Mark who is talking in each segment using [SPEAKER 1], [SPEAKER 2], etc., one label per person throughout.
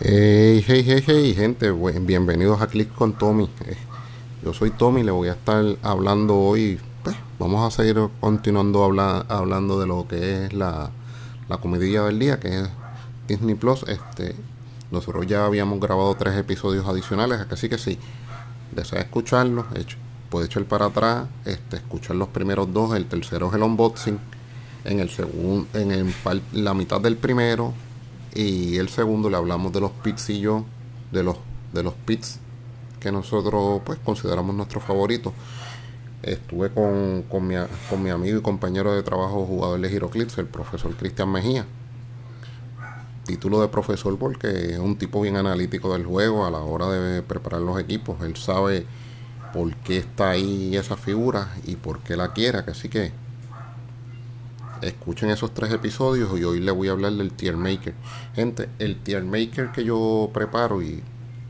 [SPEAKER 1] Hey, hey, hey, hey, gente, bienvenidos a Click con Tommy. Eh, yo soy Tommy, le voy a estar hablando hoy. Pues, vamos a seguir continuando hablando de lo que es la, la comedia del día, que es Disney Plus. Este, nosotros ya habíamos grabado tres episodios adicionales, así que si desea escucharlos, puede echar para atrás, este, escuchar los primeros dos, el tercero es el unboxing, en el segundo, en la mitad del primero y el segundo le hablamos de los pits y yo, de los, de los pits que nosotros pues consideramos nuestros favoritos. Estuve con, con, mi, con mi amigo y compañero de trabajo jugador de Giroclips, el profesor Cristian Mejía. Título de profesor porque es un tipo bien analítico del juego a la hora de preparar los equipos. Él sabe por qué está ahí esa figura y por qué la quiere. Así que escuchen esos tres episodios y hoy les voy a hablar del tier maker. Gente, el tier maker que yo preparo y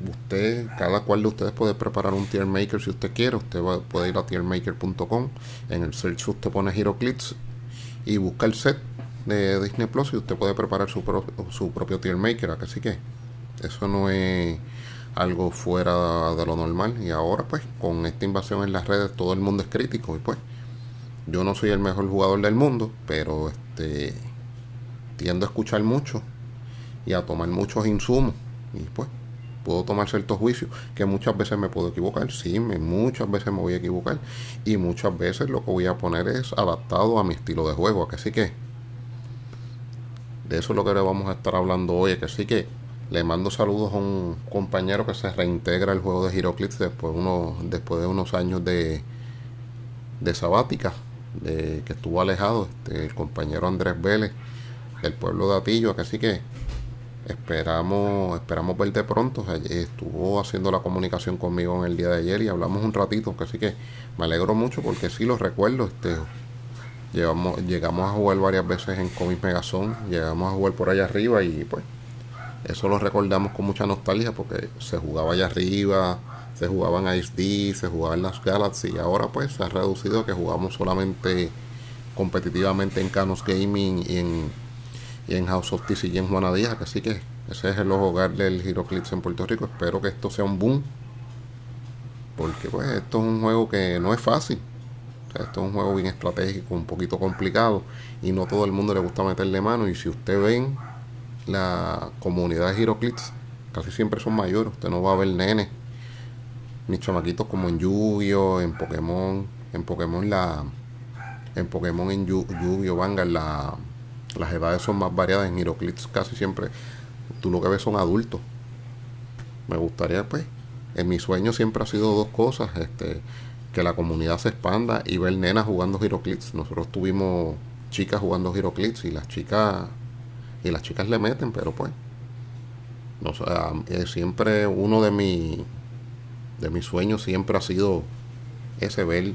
[SPEAKER 1] usted, cada cual de ustedes puede preparar un tier maker si usted quiere. Usted puede ir a tiermaker.com. En el search usted pone HeroClips y busca el set de Disney Plus y usted puede preparar su, su propio tier maker. Así que eso no es algo fuera de lo normal. Y ahora pues con esta invasión en las redes todo el mundo es crítico y pues yo no soy el mejor jugador del mundo, pero este tiendo a escuchar mucho y a tomar muchos insumos. Y pues puedo tomar ciertos juicios que muchas veces me puedo equivocar, sí, muchas veces me voy a equivocar. Y muchas veces lo que voy a poner es adaptado a mi estilo de juego, así que de eso es lo que le vamos a estar hablando hoy, así que le mando saludos a un compañero que se reintegra al juego de Heroclix después, uno, después de unos años de, de sabática de, que estuvo alejado, este, el compañero Andrés Vélez, del pueblo de Atillo, así que esperamos, esperamos verte pronto. Estuvo haciendo la comunicación conmigo en el día de ayer y hablamos un ratito, así que me alegro mucho porque sí lo recuerdo, este llevamos, llegamos a jugar varias veces en Comic Megazón, llegamos a jugar por allá arriba y pues eso lo recordamos con mucha nostalgia porque se jugaba allá arriba, se jugaban Ice D, se jugaban las Galaxy y ahora pues se ha reducido a que jugamos solamente competitivamente en Canos Gaming y en, y House of TCG en Juana Díaz, así que ese es el hogar del Heroclix en Puerto Rico. Espero que esto sea un boom, porque pues esto es un juego que no es fácil. esto es un juego bien estratégico, un poquito complicado y no todo el mundo le gusta meterle mano. Y si usted ven la comunidad de casi siempre son mayores, usted no va a ver nenes mis chamaquitos como en Yu-Gi-Oh, en Pokémon, en Pokémon la en Pokémon en Yu-Gi-Oh Vanguard la, las edades son más variadas en Heroclix casi siempre tú lo que ves son adultos. Me gustaría pues en mi sueño siempre ha sido dos cosas este que la comunidad se expanda y ver nenas jugando Heroclix. Nosotros tuvimos chicas jugando Heroclix y las chicas y las chicas le meten pero pues no eh, siempre uno de mis de mis sueños siempre ha sido ese ver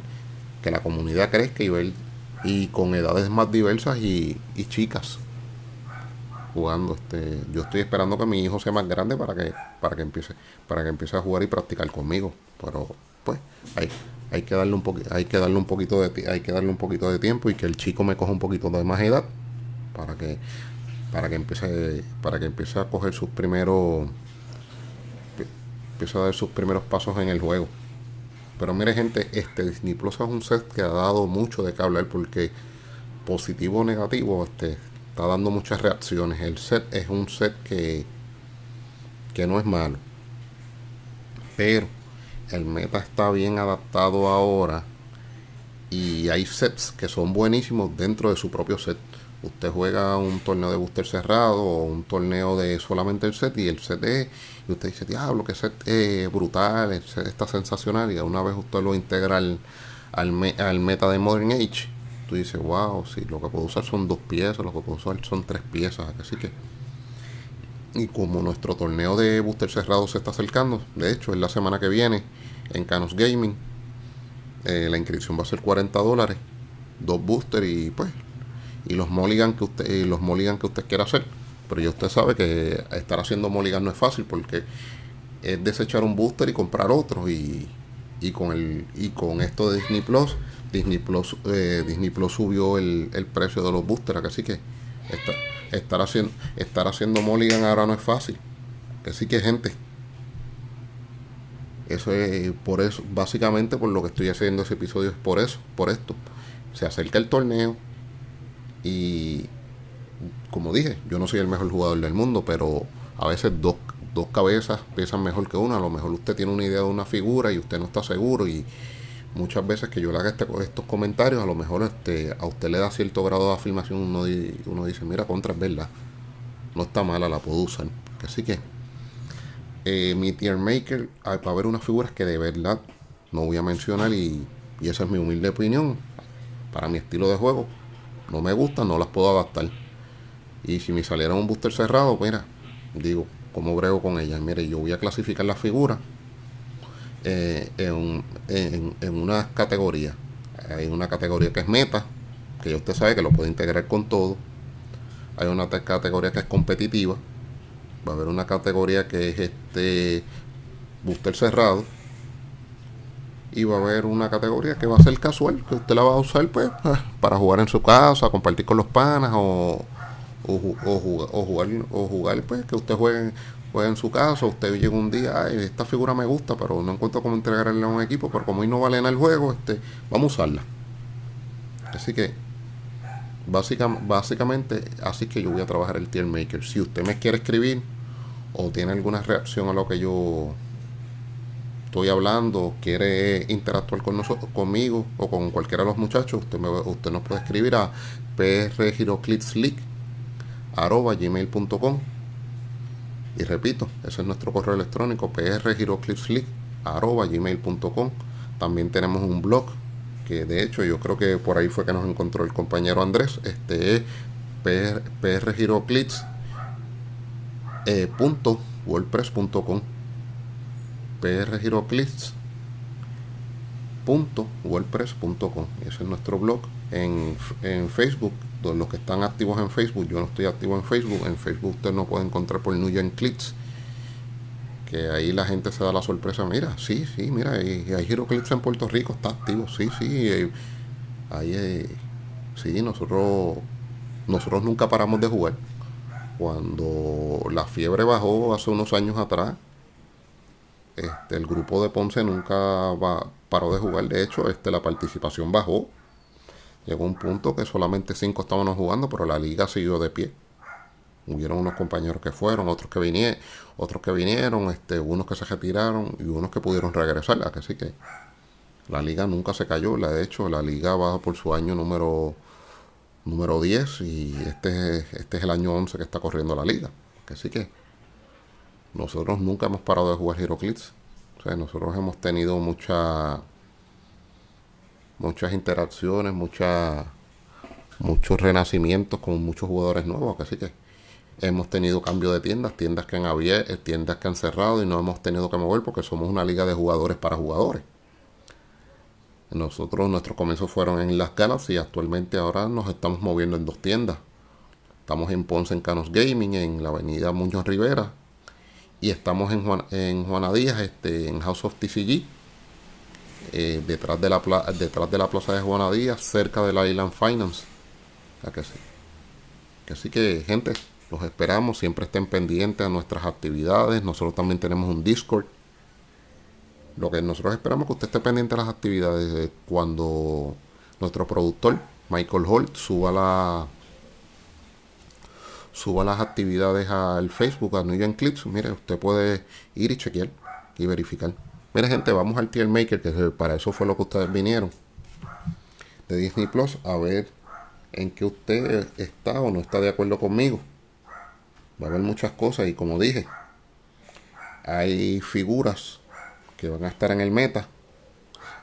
[SPEAKER 1] que la comunidad crezca y ver y con edades más diversas y, chicas jugando este yo estoy esperando que mi hijo sea más grande para que para que empiece para que empiece a jugar y practicar conmigo pero pues hay hay que darle un poquito hay que darle un poquito de hay que darle un poquito de tiempo y que el chico me coja un poquito de más edad para que para que empiece para que empiece a coger sus primeros empieza a dar sus primeros pasos en el juego. Pero mire gente, este Disney Plus es un set que ha dado mucho de qué hablar porque positivo o negativo este, está dando muchas reacciones. El set es un set que, que no es malo. Pero el meta está bien adaptado ahora y hay sets que son buenísimos dentro de su propio set. Usted juega un torneo de booster cerrado o un torneo de solamente el set y el set es, y usted dice, diablo, que es brutal, está sensacional y una vez usted lo integra al, al, meta de Modern Age, tú dices, wow, sí, lo que puedo usar son dos piezas, lo que puedo usar son tres piezas, así que... Y como nuestro torneo de booster cerrado se está acercando, de hecho, es la semana que viene en Canos Gaming, eh, la inscripción va a ser 40 dólares, dos boosters y pues y los mulligan que usted los mulligan que usted quiera hacer pero ya usted sabe que estar haciendo mulligan no es fácil porque es desechar un booster y comprar otro y, y con el y con esto de Disney Plus Disney Plus eh, Disney Plus subió el, el, precio de los boosters así que estar haciendo estar haciendo mulligan ahora no es fácil Que sí que gente. Eso es por eso, básicamente por lo que estoy haciendo ese episodio es por eso, por esto. Se acerca el torneo y como dije, yo no soy el mejor jugador del mundo, pero a veces dos, dos cabezas pesan mejor que una. A lo mejor usted tiene una idea de una figura y usted no está seguro y muchas veces que yo le haga este, estos comentarios, a lo mejor este, a usted le da cierto grado de afirmación, uno, dice, mira, contra es verdad, no está mala, la puedo usar. Así que eh, mi tier maker, va a haber unas figuras que de verdad no voy a mencionar y, esa es mi humilde opinión. Para mi estilo de juego, no me gustan, no las puedo adaptar. Y si me saliera un booster cerrado, mira, digo, ¿cómo brego con ellas? Mire, yo voy a clasificar las figuras eh, en, una categoría. Hay una categoría que es meta, que usted sabe que lo puede integrar con todo. Hay una categoría que es competitiva, va a haber una categoría que es este booster cerrado y va a haber una categoría que va a ser casual que usted la va a usar pues para jugar en su casa compartir con los panas o, o, jugar o jugar pues que usted juegue, juegue en su casa usted llega un día Ay, esta figura me gusta pero no encuentro cómo entregarle a un equipo pero como hoy no vale en el juego este vamos a usarla así que básicamente, así que yo voy a trabajar el tier maker. Si usted me quiere escribir o tiene alguna reacción a lo que yo estoy hablando, quiere interactuar con nosotros, conmigo o con cualquiera de los muchachos, usted, me, usted nos puede escribir a gmail.com y repito, ese es nuestro correo electrónico gmail.com También tenemos un blog que de hecho yo creo que por ahí fue que nos encontró el compañero Andrés, este es prgiroclips eh, punto wordpress.com punto wordpress.com ese es nuestro blog en, en Facebook los que están activos en Facebook yo no estoy activo en Facebook en Facebook usted no puede encontrar por New Clips que ahí la gente se da la sorpresa, mira, sí, sí, mira, hay, hay Giroclips en Puerto Rico, está activo, sí, sí, eh, ahí, eh, sí, nosotros, nosotros nunca paramos de jugar. Cuando la fiebre bajó hace unos años atrás, este, el grupo de Ponce nunca va, paró de jugar, de hecho, este, la participación bajó. Llegó un punto que solamente cinco estábamos jugando, pero la liga siguió de pie. Hubieron unos compañeros que fueron, otros que vinieron, otros que vinieron, este, unos que se retiraron y unos que pudieron regresar. Así que la liga nunca se cayó. De hecho, la liga va por su año número número 10 y este, este es el año 11 que está corriendo la liga. Así que nosotros nunca hemos parado de jugar HeroClix. O sea, nosotros hemos tenido mucha, muchas interacciones, muchos renacimientos con muchos jugadores nuevos. Así que Hemos tenido cambio de tiendas, tiendas que han abierto, tiendas que han cerrado y no hemos tenido que mover porque somos una liga de jugadores para jugadores. Nosotros, nuestros comienzos fueron en Las Galas y actualmente ahora nos estamos moviendo en dos tiendas. Estamos en Ponce en Canos Gaming, en la avenida Muñoz Rivera. Y estamos en, Juan, en Juana Díaz, este, en House of TCG. Eh, detrás, de la detrás de la plaza de Juana Díaz, cerca de la Island Finance. así que, gente, los esperamos, siempre estén pendientes a nuestras actividades. Nosotros también tenemos un Discord. Lo que nosotros esperamos es que usted esté pendiente de las actividades. Cuando nuestro productor, Michael Holt, suba la suba las actividades al Facebook, a New Clips, mire, usted puede ir y chequear y verificar. Mire, gente, vamos al tier maker, que para eso fue lo que ustedes vinieron de Disney Plus, a ver en qué usted está o no está de acuerdo conmigo. Va a haber muchas cosas y como dije, hay figuras que van a estar en el meta,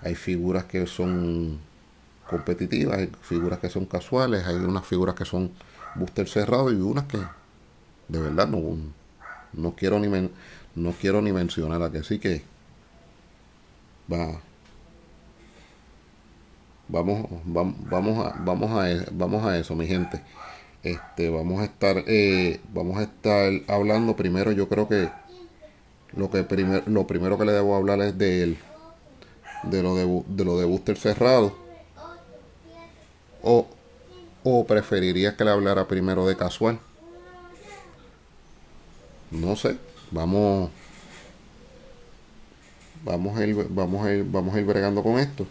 [SPEAKER 1] hay figuras que son competitivas, hay figuras que son casuales, hay unas figuras que son booster cerrado y unas que de verdad no, no quiero ni no quiero ni mencionar a que sí que va vamos vamos vamos a vamos a vamos a eso mi gente este, vamos a estar, eh, vamos a estar hablando primero. Yo creo que lo que primer, lo primero que le debo hablar es de de lo de, de lo de booster cerrado. O, o preferiría que le hablara primero de casual. No sé, vamos vamos a ir vamos a ir vamos a ir bregando con esto.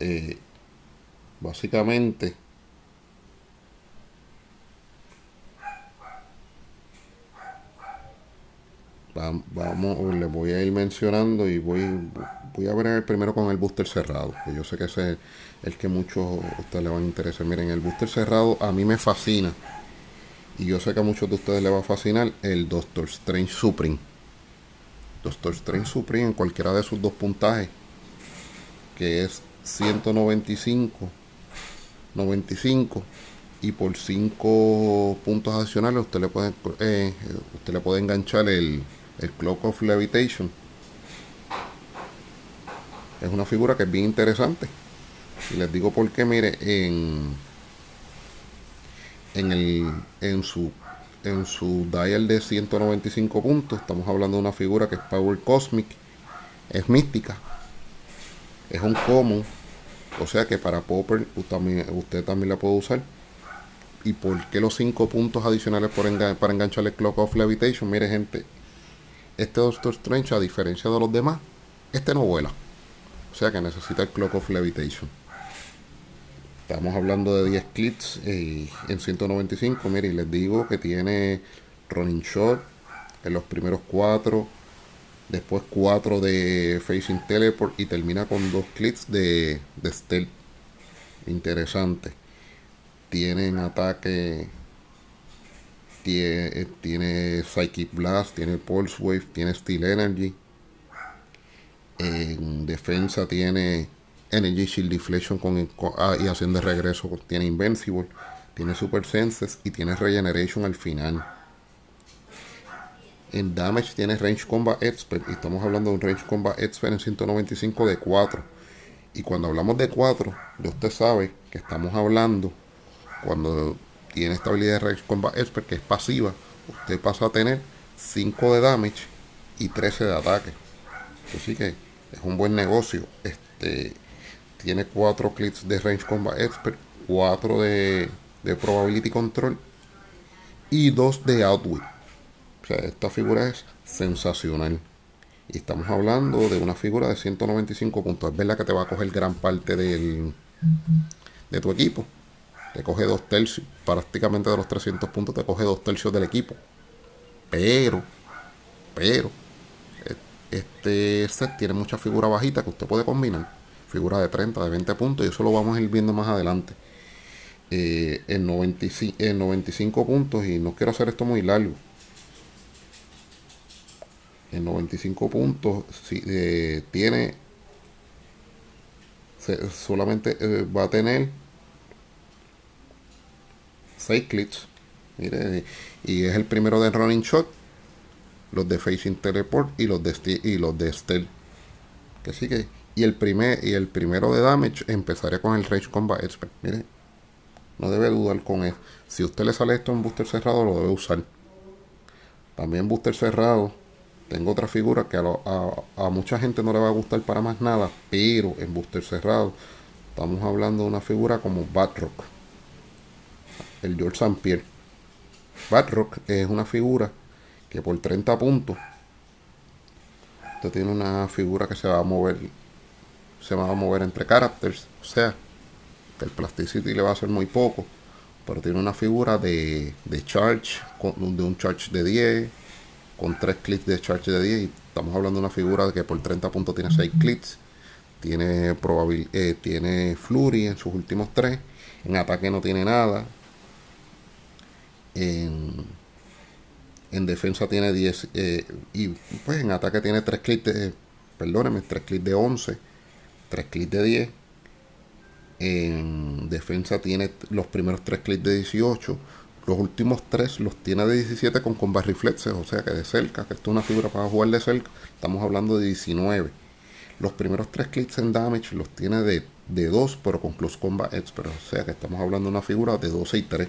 [SPEAKER 1] Eh, básicamente vamos les voy a ir mencionando y voy voy a ver primero con el booster cerrado yo sé que ese es el que muchos a ustedes le van a interesar. Miren el booster cerrado a mí me fascina y yo sé que a muchos de ustedes les va a fascinar el Doctor Strange Supreme. Doctor Strange Supreme en cualquiera de sus dos puntajes que es 195 95 y por 5 puntos adicionales usted le puede eh, usted le puede enganchar el, el Clock of Levitation. Es una figura que es bien interesante. Y les digo por qué mire en en el en su en su dial de 195 puntos estamos hablando de una figura que es Power Cosmic es mística es un común o sea que para Popper usted también, la puede usar. ¿Y por qué los 5 puntos adicionales por para engancharle Clock of Levitation? Mire gente, este Doctor Strange a diferencia de los demás, este no vuela. O sea que necesita el Clock of Levitation. Estamos hablando de 10 clips eh, en 195. Mire, y les digo que tiene running shot en los primeros 4 después 4 de Facing Teleport y termina con dos clics de, de Stealth. Interesante. Tienen ataque. Tiene, tiene Psychic Blast, tiene Pulse Wave, tiene Steel Energy. En defensa tiene Energy Shield Deflection con, ah, y acción de regreso. Tiene Invincible, tiene Super Senses y tiene Regeneration al final. En Damage tiene Range Combat Expert. Y estamos hablando de un Range Combat Expert en 195 de 4. Y cuando hablamos de 4, ya usted sabe que estamos hablando cuando tiene esta habilidad de Range Combat Expert que es pasiva. Usted pasa a tener 5 de damage y 13 de ataque. Así que es un buen negocio. Este tiene 4 clips de Range Combat Expert, 4 de, de Probability Control y 2 de Outwit esta figura es sensacional. Y estamos hablando de una figura de 195 puntos. Es verdad que te va a coger gran parte del, de tu equipo. Te coge dos tercios, prácticamente de los 300 puntos, te coge dos tercios del equipo. Pero, pero, e, este set tiene mucha figura bajita que usted puede combinar. Figura de 30, de 20 puntos, y eso lo vamos a ir viendo más adelante. Eh, en, 95, en 95 puntos, y no quiero hacer esto muy largo. En 95 puntos si, eh, tiene solamente eh, va a tener 6 clics mire y es el primero de running shot los de facing teleport y los de y los de stealth. Que sí que y el primer y el primero de damage empezaré con el rage combat expert mire no debe dudar con eso si usted le sale esto en booster cerrado lo debe usar también booster cerrado tengo otra figura que a, mucha gente no le va a gustar para más nada, pero en booster cerrado estamos hablando de una figura como Batrock, el George St. Pierre. Batrock es una figura que por 30 puntos usted tiene una figura que se va a mover se va a mover entre characters, o sea, que el plasticity le va a hacer muy poco, pero tiene una figura de, de charge, de un charge de 10, con 3 clics de charge de 10 y estamos hablando de una figura que por 30 puntos tiene 6 clics tiene probabil eh, tiene flurry en sus últimos 3 en ataque no tiene nada en, en defensa tiene 10 eh, y pues en ataque tiene 3 clics de perdóneme 3 clics de 11 3 clics de 10 en defensa tiene los primeros 3 clics de 18 los últimos tres los tiene de 17 con combat reflexes, o sea que de cerca, que esto es una figura para jugar de cerca, estamos hablando de 19. Los primeros tres clics en damage los tiene de, de 2, pero con close combat expert, o sea que estamos hablando de una figura de 12 y 3.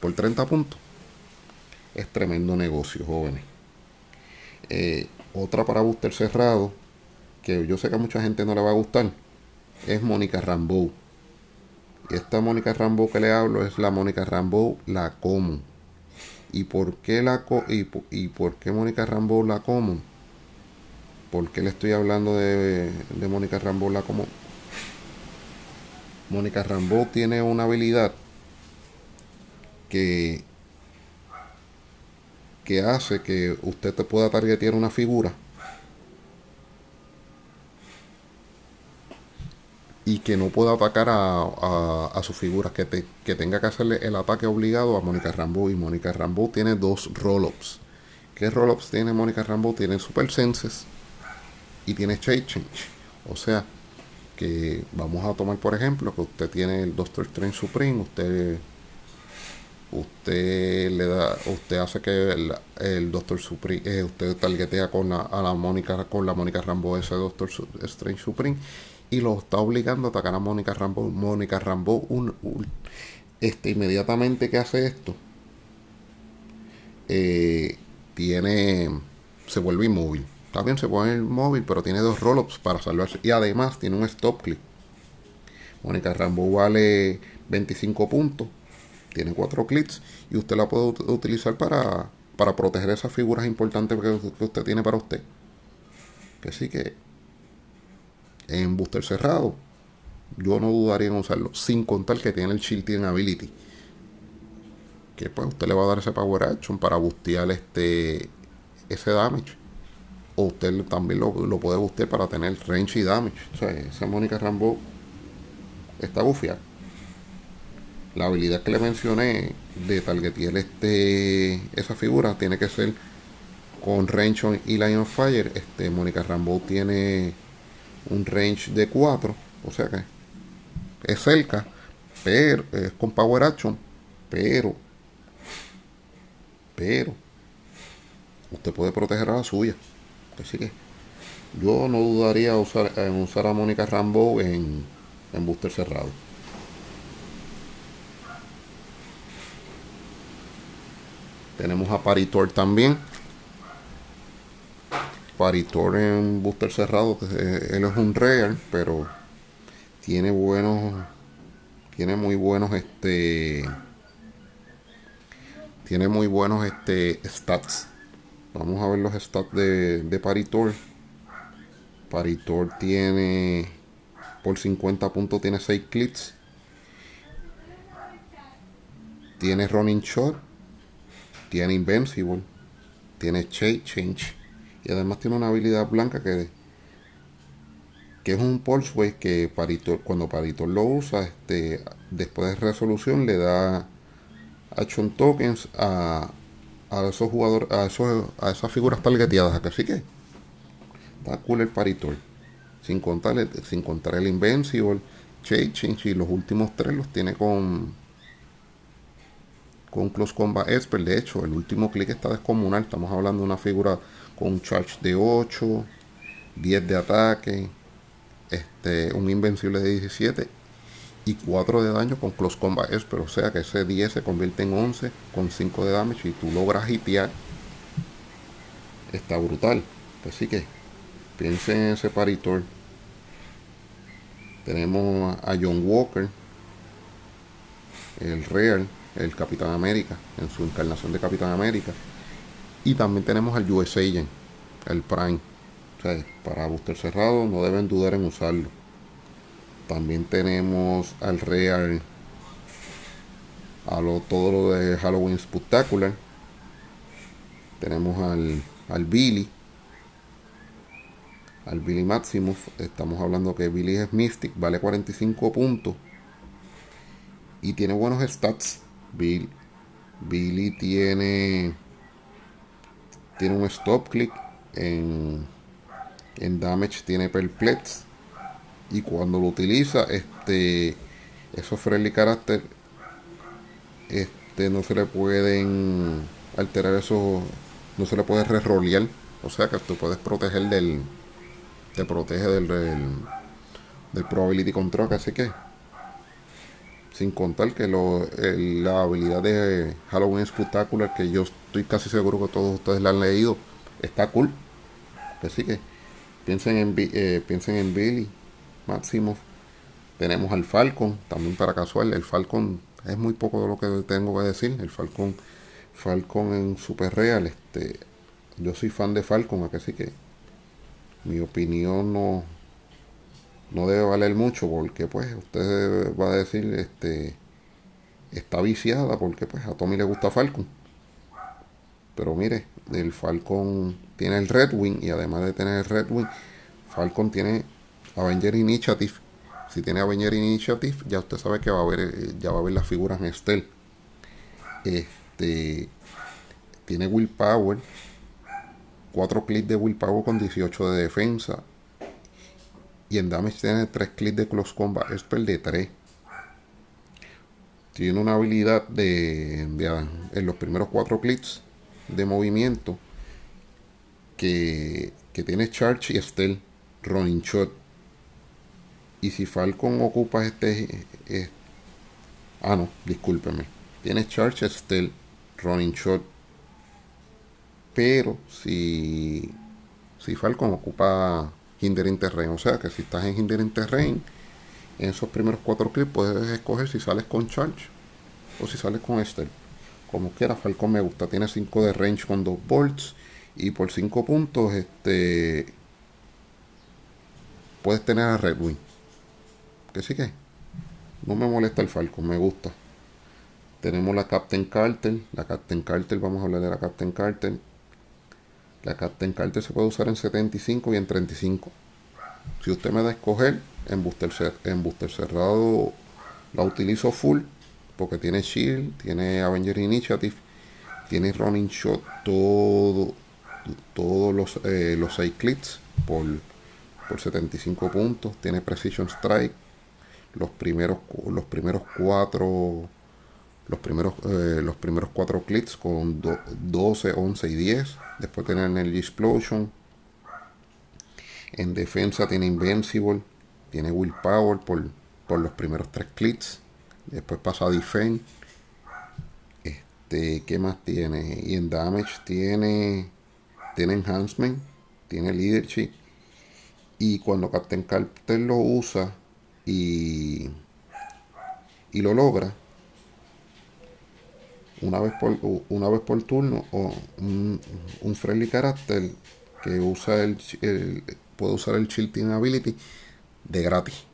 [SPEAKER 1] Por 30 puntos. Es tremendo negocio, jóvenes. Eh, otra para booster cerrado, que yo sé que a mucha gente no le va a gustar, es Mónica Rambeau Y esta Mónica Rambo que le hablo es la Mónica Rambo la Common. ¿Y por qué la y, y por qué Mónica Rambo la Common? ¿Por qué le estoy hablando de, de Mónica Rambo la Common? Mónica Rambo tiene una habilidad que que hace que usted te pueda targetear una figura y que no pueda atacar a, a, sus figuras, que, que tenga que hacerle el ataque obligado a Mónica Rambo. Y Mónica Rambo tiene dos roll-ups. ¿Qué roll-ups tiene Mónica Rambo? Tiene Super Senses y tiene Change Change. O sea, que vamos a tomar por ejemplo que usted tiene el Doctor Strange Supreme, usted usted le da usted hace que el, Doctor Supreme eh, usted targetea con la, a la Mónica con la Mónica Rambo ese Doctor Strange Supreme y lo está obligando a atacar a Mónica Rambo. Mónica Rambo, un, este, inmediatamente que hace esto, eh, tiene, se vuelve inmóvil. También se pone móvil, pero tiene dos roll-ups para salvarse. Y además tiene un stop click. Mónica Rambo vale 25 puntos. Tiene 4 clics. Y usted la puede utilizar para, para proteger esas figuras importantes que usted tiene para usted. Que sí que en booster cerrado, yo no dudaría en usarlo, sin contar que tiene el Shielding Ability. Que pues usted le va a dar ese Power Action para bustear este, ese damage. O usted también lo, puede bustear para tener range y damage. O sea, esa Mónica Rambo está bufiada. La habilidad que le mencioné de targetear este, esa figura tiene que ser con Range y Lion Fire. Este, Mónica Rambo tiene un range de 4, o sea que es cerca, pero es con Power Action, pero, pero, usted puede proteger a la suya. Así que yo no dudaría usar, en usar a Mónica Rambo en, en booster cerrado. Tenemos a Paritor también. Paritor en booster cerrado, él es un real, pero tiene buenos, tiene muy buenos este, tiene muy buenos este stats. Vamos a ver los stats de, de Paritor. Paritor tiene por 50 puntos tiene 6 clips. Tiene running shot. Tiene invincible. Tiene change y además tiene una habilidad blanca que, que es un pulse que Paritor, cuando Paritor lo usa, este, después de resolución le da action tokens a, a esos jugadores, a, esos, a esas figuras targeteadas. Así que está cool el Paritor. Sin contar, sin contar el Invincible, Changing y los últimos tres los tiene con con Close Combat Expert. De hecho, el último clic está descomunal. Estamos hablando de una figura con un charge de 8, 10 de ataque, este, un invencible de 17 y 4 de daño con Close Combat Expert. O sea que ese 10 se convierte en 11 con 5 de damage y tú logras hitear. Está brutal. Así que piensen en ese paritor. Tenemos a John Walker, el Real, el Capitán América, en su encarnación de Capitán América. Y también tenemos el US Agent, el Prime. O sea, para booster cerrado no deben dudar en usarlo. También tenemos al Real, a lo, todo lo de Halloween Spectacular. Tenemos al, al Billy, al Billy Maximus. Estamos hablando que Billy es Mystic, vale 45 puntos y tiene buenos stats. Bill, Billy tiene tiene un stop click en, en damage tiene perplex. Y cuando lo utiliza este esos friendly character este no se le pueden alterar eso no se le puede re-rolear o sea que tú puedes proteger del te protege del, del, del probability control así que sin contar que lo, la habilidad de Halloween Spectacular, que yo estoy casi seguro que todos ustedes la han leído, está cool. Así que piensen en, eh, piensen en Billy, Maximoff, Tenemos al Falcon, también para casual. El Falcon es muy poco de lo que tengo que decir. El Falcon, Falcon en Super Real. Este, yo soy fan de Falcon, así que mi opinión no, no debe valer mucho porque pues usted va a decir este está viciada porque pues a Tommy le gusta Falcon. Pero mire, el Falcon tiene el Red Wing y además de tener el Red Wing, Falcon tiene Avenger Initiative. Si tiene Avenger Initiative, ya usted sabe que va a haber, ya va a ver las figuras en Estel. Este tiene Willpower, 4 clics de Willpower con 18 de defensa. Y en damage tiene 3 clics de Close Combat Spell de 3 tiene una habilidad de, en los primeros cuatro clics de movimiento que, tiene Charge y Steel Running Shot. Y si Falcon ocupa este, ah no, discúlpeme. Tiene Charge, Steel Running Shot. Pero si, si Falcon ocupa Hindering Terrain, o sea que si estás en Hindering Terrain en esos primeros cuatro clips puedes escoger si sales con charge o si sales con este Como quiera, Falcon me gusta. Tiene 5 de range con 2 bolts. Y por 5 puntos, este. Puedes tener a Red Wing. Que sí que. No me molesta el Falcon, me gusta. Tenemos la Captain Carter. La Captain Carter, vamos a hablar de la Captain Carter. La Captain Carter se puede usar en 75 y en 35. Si usted me da a escoger, en booster, en booster cerrado la utilizo full porque tiene Shield, tiene Avenger Initiative, tiene Running Shot, todo, todos los, eh, los 6 clics por, por 75 puntos, tiene Precision Strike, los primeros, los primeros cuatro los primeros, eh, los primeros cuatro clics con 12, 11 y 10. Después tiene Energy Explosion. En defensa tiene Invincible. Tiene Willpower por, por los primeros tres clics. Después pasa a Defend. Este, ¿qué más tiene? Y en Damage tiene, tiene Enhancement, tiene Leadership. Y cuando Captain Carter lo usa y, y lo logra, una vez por, una vez por turno, o un, un friendly character que usa el, puede usar el Shielding Ability de gratis.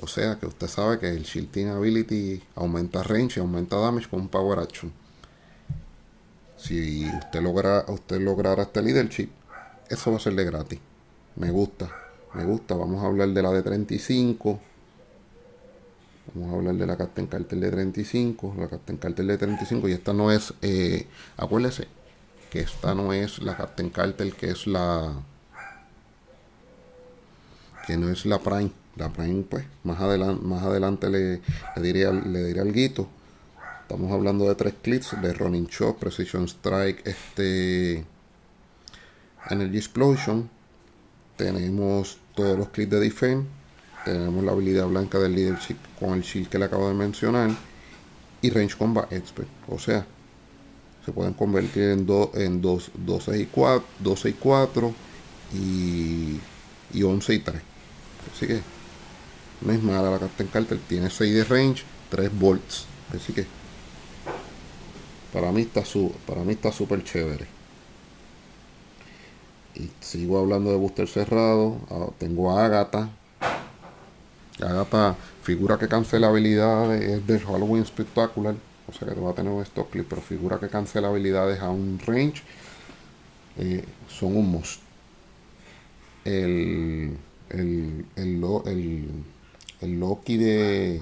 [SPEAKER 1] O sea que usted sabe que el Shielding Ability aumenta range y aumenta damage con un Power Action. Si usted logra, usted lograra este leadership, eso va a ser de gratis. Me gusta, me gusta. Vamos a hablar de la de 35. Vamos a hablar de la Captain Cartel de 35. La Captain Cartel de 35. Y esta no es, eh, acuérdese, que esta no es la Captain Cartel, que es la. Que no es la Prime la Prime, pues, más adelante, más adelante le, le diré, le diré algo. Estamos hablando de tres clips de Running Shot, Precision Strike, este Energy Explosion. Tenemos todos los clips de Defense. Tenemos la habilidad blanca del leadership con el shield que le acabo de mencionar. Y Range Combat Expert. O sea, se pueden convertir en, dos en dos, 12 y 4, 12 y 4 y, y 11 y 3. Así que no es mala la Captain Carter. Tiene 6 de range, 3 volts. Así que para mí está su, para mí está súper chévere. Y sigo hablando de booster cerrado. Ah, tengo a Agatha. Agatha, figura que cancela habilidades, es de Halloween Spectacular. O sea que te va a tener un stock clip, pero figura que cancela habilidades a un range. Eh, son un must. El, el, el, el el Loki de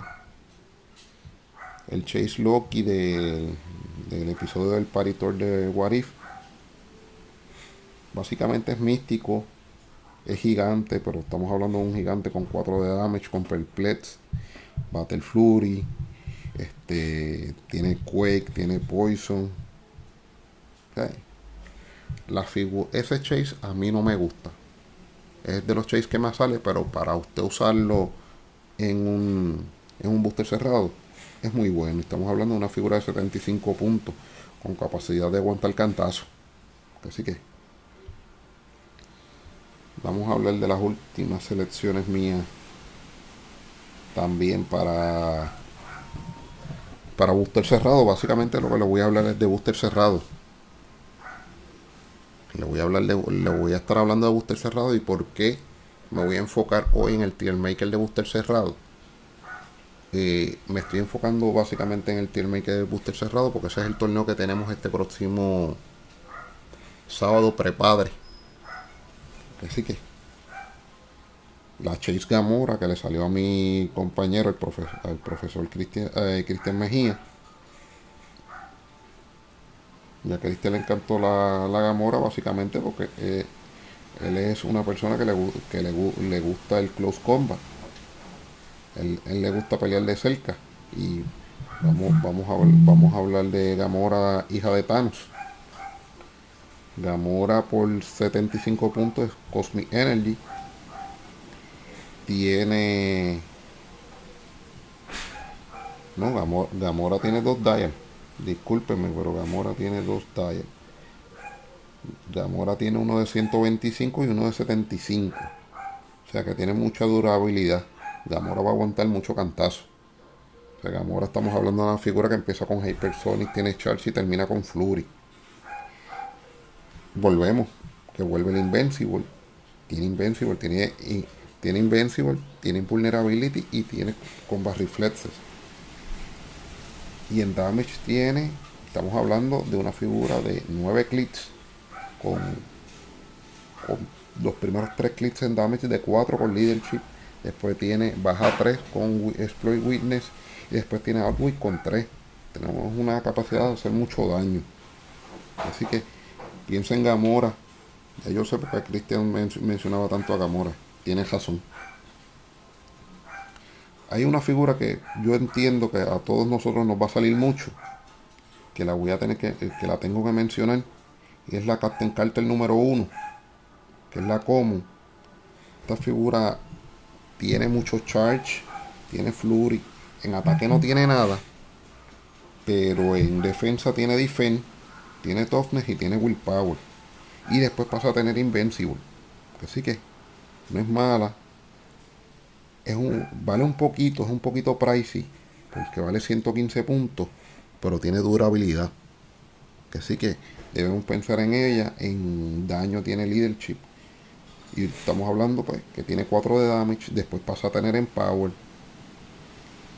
[SPEAKER 1] el Chase Loki de, del episodio del Paritor de What If básicamente es místico es gigante pero estamos hablando de un gigante con 4 de damage con perplex battle fury este tiene quake tiene poison la figura ese chase a mí no me gusta es de los chase que más sale pero para usted usarlo en un, en un booster cerrado es muy bueno. Estamos hablando de una figura de 75 puntos con capacidad de aguantar cantazo. Así que vamos a hablar de las últimas selecciones mías también para para booster cerrado. Básicamente lo que le voy a hablar es de booster cerrado. Le voy a hablar de, le voy a estar hablando de booster cerrado y por qué me voy a enfocar hoy en el tier maker de booster cerrado. Eh, me estoy enfocando básicamente en el tier de booster cerrado porque ese es el torneo que tenemos este próximo sábado prepadre. Así que la Chase Gamora que le salió a mi compañero, el profesor, el profesor Cristian, eh, Cristian Mejía. Que a Cristian le encantó la, la Gamora básicamente porque eh, él es una persona que le, que le, gusta el close combat. Él, él, le gusta pelear de cerca. Y vamos, vamos, a, vamos a hablar de Gamora, hija de Thanos. Gamora por 75 puntos, Cosmic Energy tiene. No, Gamora, tiene dos dial. Discúlpenme, pero Gamora tiene dos dial. Gamora tiene uno de 125 y uno de 75. O sea que tiene mucha durabilidad. Gamora va a aguantar mucho cantazo. O sea, Gamora estamos hablando de una figura que empieza con Hypersonic, tiene Charge y termina con Flurry. Volvemos. Que vuelve el Invincible. Tiene Invincible, tiene tiene Invincible, tiene Invulnerability y tiene Combat Reflexes. Y en Damage tiene, estamos hablando de una figura de 9 clics con, los primeros 3 clics en Damage de 4 con Leadership. Después tiene baja 3 con Exploit Witness y después tiene Outwit con 3. Tenemos una capacidad de hacer mucho daño. Así que piensa en Gamora. Ya yo sé porque Christian mencionaba tanto a Gamora tienes razón. Hay una figura que yo entiendo que a todos nosotros nos va a salir mucho, que la voy a tener que, que la tengo que mencionar, y es la Captain Carter número uno, que es la común. Esta figura tiene mucho charge, tiene flurry, en ataque no tiene nada, pero en defensa tiene defense, tiene toughness y tiene willpower. Y después pasa a tener invencible. Así que no es mala. Es un, vale un poquito, es un poquito pricey, porque vale 115 puntos, pero tiene durabilidad. Así que debemos pensar en ella. En daño tiene leadership. Y estamos hablando pues que tiene 4 de damage, después pasa a tener en power.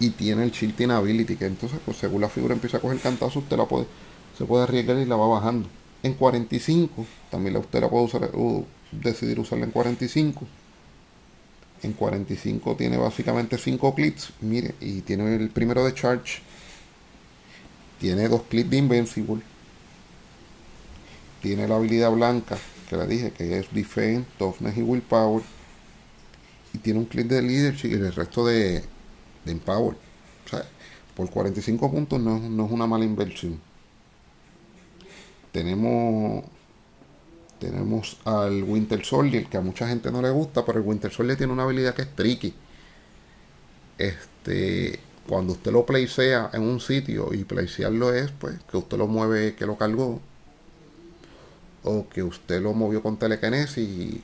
[SPEAKER 1] Y tiene el shielding ability, que entonces pues según la figura empieza a coger cantazo, usted la puede, se puede arriesgar y la va bajando. En 45, también usted la puede usar, o decidir usarla en 45 en 45 tiene básicamente 5 clips, mire, y tiene el primero de charge, tiene dos clips de invincible, tiene la habilidad blanca, que le dije que es defense, toughness y willpower, y tiene un clip de leadership y el resto de, de empower. O sea, por 45 puntos no, no es una mala inversión. Tenemos tenemos al Winter Soldier, que a mucha gente no le gusta, pero el Winter Soldier tiene una habilidad que es tricky. Este, cuando usted lo placea en un sitio y placearlo es pues que usted lo mueve, que lo cargó, o que usted lo movió con telekinesis y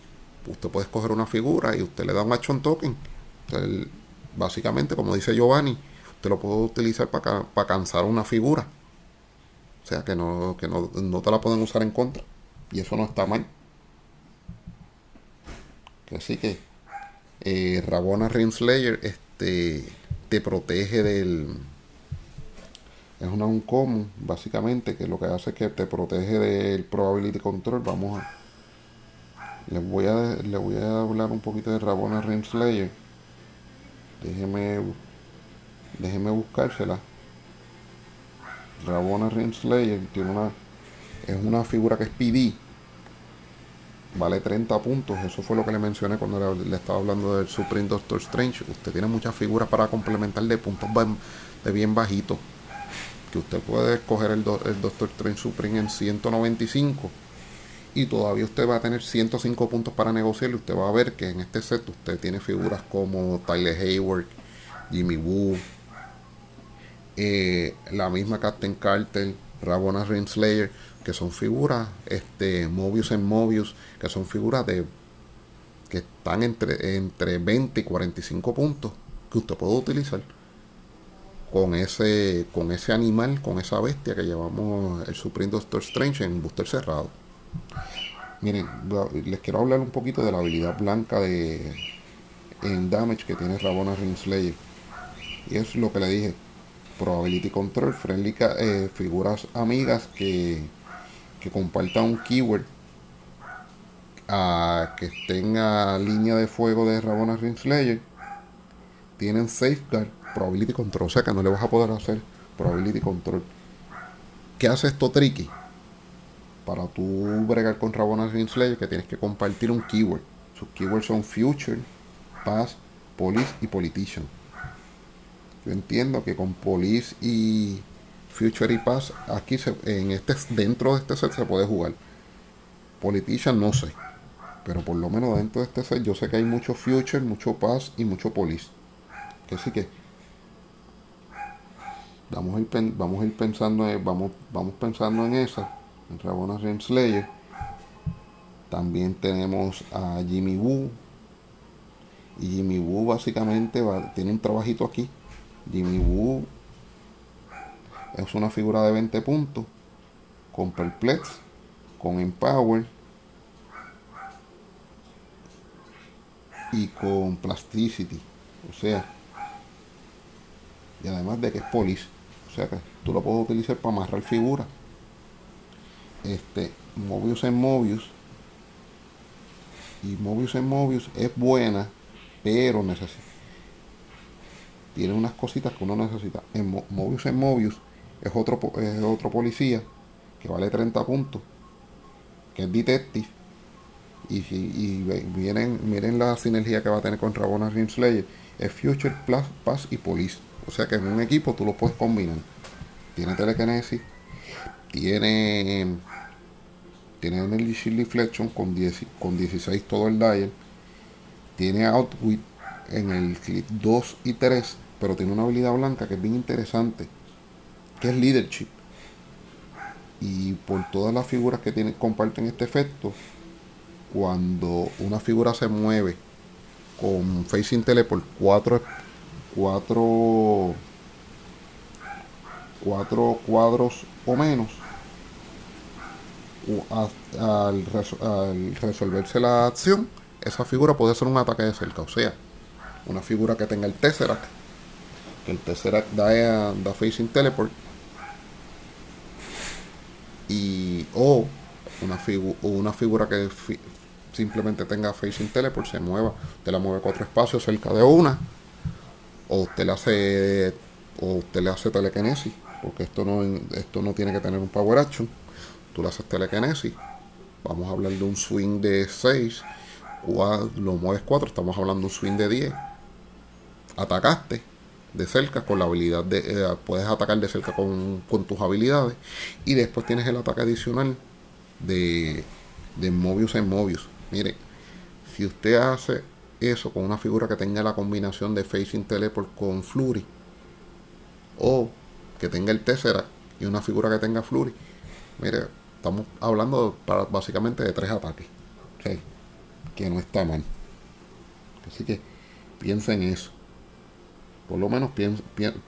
[SPEAKER 1] usted puede escoger una figura y usted le da un action token. básicamente, como dice Giovanni, usted lo puede utilizar para, para cansar una figura. O sea que no, que no, no te la pueden usar en contra. Y eso no está mal. Así que eh, Rabona Rinslayer este, te protege del... Es una uncommon, básicamente, que lo que hace es que te protege del probability control. Vamos a... Les voy a, les voy a hablar un poquito de Rabona Rinslayer. Déjeme, déjeme buscársela. Rabona Rinslayer tiene una es una figura que es PD. Vale 30 puntos. Eso fue lo que le mencioné cuando le, estaba hablando del Supreme Doctor Strange. Usted tiene muchas figuras para complementar de puntos de bien bajitos. Que usted puede escoger el, el Doctor Strange Supreme en 195 y todavía usted va a tener 105 puntos para negociar y usted va a ver que en este set usted tiene figuras como Tyler Hayward, Jimmy Woo, eh, la misma Captain Carter, Rabona Renslayer que son figuras, este, Mobius en Mobius, que son figuras de que están entre, entre 20 y 45 puntos. que usted puede utilizar con ese, con ese animal, con esa bestia que llevamos el Supreme Doctor Strange en booster cerrado. Miren, les quiero hablar un poquito de la habilidad blanca de en damage que tiene Rabona Ringslayer. Y es lo que le dije. Probability Control, friendly eh, figuras amigas que, que compartan un keyword que estén a línea de fuego de Rabona Ringslayer tienen safeguard probability control o sea que no le vas a poder hacer probability control ¿qué hace esto tricky? para tú bregar con Rabona Slayer que tienes que compartir un keyword. Sus keywords son future, past, police y politician. Yo entiendo que con police y future y past aquí en este dentro de este set se puede jugar. Politician no sé, pero por lo menos dentro de este set yo sé que hay mucho future, mucho past y mucho police. Que sí que vamos a ir, vamos a ir pensando, vamos, vamos pensando en esa Rabona Renslayer. También tenemos a Jimmy Woo. Y Jimmy Woo básicamente tiene un trabajito aquí. Jimmy Woo es una figura de 20 puntos. Con Perplex. Con Empower. Y con Plasticity. O sea. Y además de que es Police. O sea que tú lo puedes utilizar para amarrar figuras este, Mobius en Mobius. Y Mobius en Mobius es buena, pero necesita. Tiene unas cositas que uno necesita. En Mobius en Mobius es otro, es otro policía que vale 30 puntos, que es Detective. Y, y, miren, miren la sinergia que va a tener con Rabona Rimslayer. Es Future Plus, Pass y Police. O sea que en un equipo tú lo puedes combinar. Tiene telekinesis, tiene tiene Energy Shield Deflection con, 10, con 16 todo el dial, tiene Outwit en el clip 2 y 3, pero tiene una habilidad blanca que es bien interesante, que es Leadership. Y por todas las figuras que tienen, comparten este efecto, cuando una figura se mueve con Facing Teleport 4 4 4 cuadros o menos al, resolverse la acción, esa figura puede ser un ataque de cerca. O sea, una figura que tenga el Tesseract, el Tesseract da, da Facing Teleport, y o una, una figura que simplemente tenga Facing Teleport, se mueva, te la mueve cuatro espacios cerca de una, o usted le hace, o usted le hace telekinesis, porque esto no, esto no tiene que tener un Power Action. Tú le haces telekinesis, vamos a hablar de un swing de 6, lo mueves 4, estamos hablando de un swing de 10. Atacaste de cerca con la habilidad de. Eh, puedes atacar de cerca con, tus habilidades. Y después tienes el ataque adicional de, de Mobius en Mobius. Mire, si usted hace eso con una figura que tenga la combinación de Facing Teleport con Flurry, o que tenga el Tesseract y una figura que tenga Flurry, mire, Estamos hablando para, básicamente de tres ataques. Que no está mal. Así que piensen en eso. Por lo menos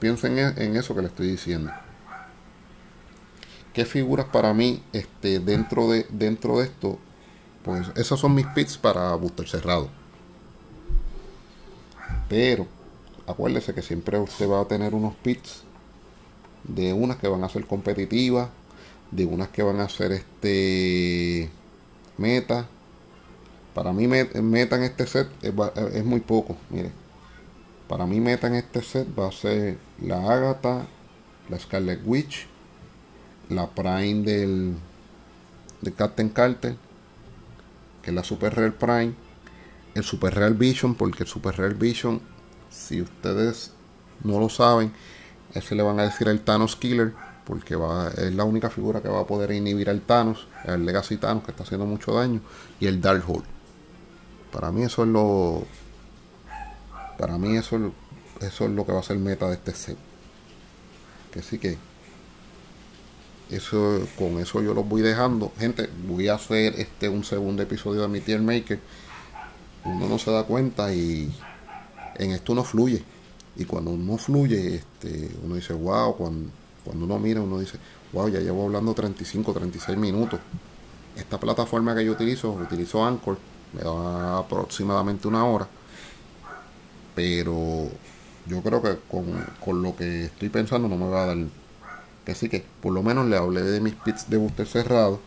[SPEAKER 1] piensen, en eso que le estoy diciendo. ¿Qué figuras para mí este, dentro, de, dentro de esto? Pues esos son mis pits para booster cerrado. Pero acuérdese que siempre usted va a tener unos pits de unas que van a ser competitivas de unas que van a ser este meta. Para mí meta en este set es, muy poco, mire. Para mí meta en este set va a ser la Agatha, la Scarlet Witch, la Prime del, de Captain Carter, que es la Super Rare Prime, el Super Rare Vision, porque el Super Rare Vision, si ustedes no lo saben, ese le van a decir el Thanos Killer porque es la única figura que va a poder inhibir al Thanos, el Legacy Thanos que está haciendo mucho daño, y el Darkhold. Para mí eso es lo. Para mí eso, eso es lo que va a ser meta de este set. Que sí que. Eso, con eso yo los voy dejando. Gente, voy a hacer este un segundo episodio de mi Tier Maker. Uno no se da cuenta y en esto no fluye. Y cuando uno fluye, este, uno dice, wow, cuando, cuando uno mira, uno dice, wow, ya llevo hablando 35, 36 minutos. Esta plataforma que yo utilizo, utilizo Anchor, me da aproximadamente una hora. Pero yo creo que con, con lo que estoy pensando no me va a dar. Que sí que por lo menos le hablé de mis pits de booster cerrado.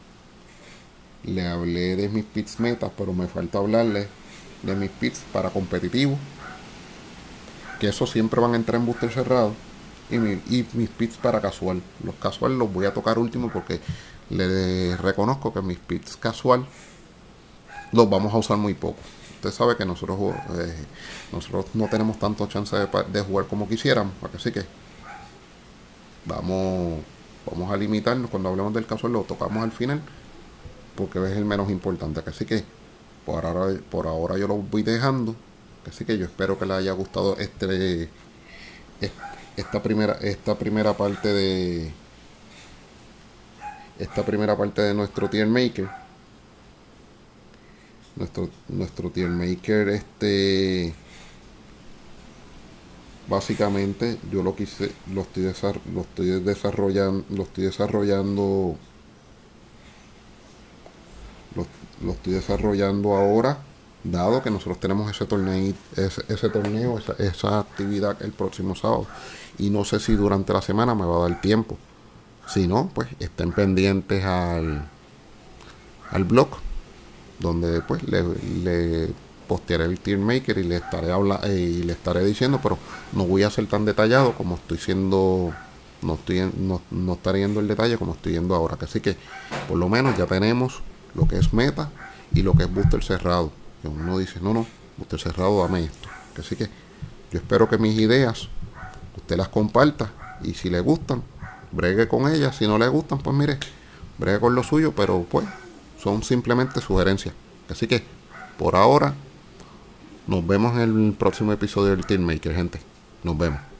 [SPEAKER 1] Le hablé de mis pits metas, pero me falta hablarle de mis pits para competitivo. Que eso siempre van a entrar en booster cerrado. Y, y mis pits para casual. Los casual los voy a tocar último porque le reconozco que mis pits casual los vamos a usar muy poco. Usted sabe que nosotros eh, nosotros no tenemos tanto chance de, jugar como quisiéramos, así que vamos vamos a limitarnos cuando hablemos del casual lo tocamos al final porque es el menos importante. Así que por ahora, por ahora yo lo voy dejando. Así que yo espero que les haya gustado este esta primera esta primera parte de esta primera parte de nuestro tier maker nuestro nuestro tier maker este básicamente yo lo quise lo estoy, lo estoy desarrollando lo estoy desarrollando lo, estoy desarrollando ahora dado que nosotros tenemos ese torneo ese, ese torneo esa, esa actividad el próximo sábado. Y no sé si durante la semana me va a dar tiempo. Si no pues estén pendientes al al blog donde después le, le postearé el tier maker y le estaré habla eh, y le estaré diciendo, pero no voy a ser tan detallado como estoy siendo no estoy no, no estaré yendo el detalle como estoy yendo ahora, así que por lo menos ya tenemos lo que es meta y lo que es booster cerrado. Que uno dice, "No, no, booster cerrado dame esto." Así que yo espero que mis ideas usted las comparta y si le gustan, bregue con ellas, si no le gustan, pues mire, bregue con lo suyo, pero pues son simplemente sugerencias. Así que por ahora nos vemos en el próximo episodio del Team Maker, gente. Nos vemos.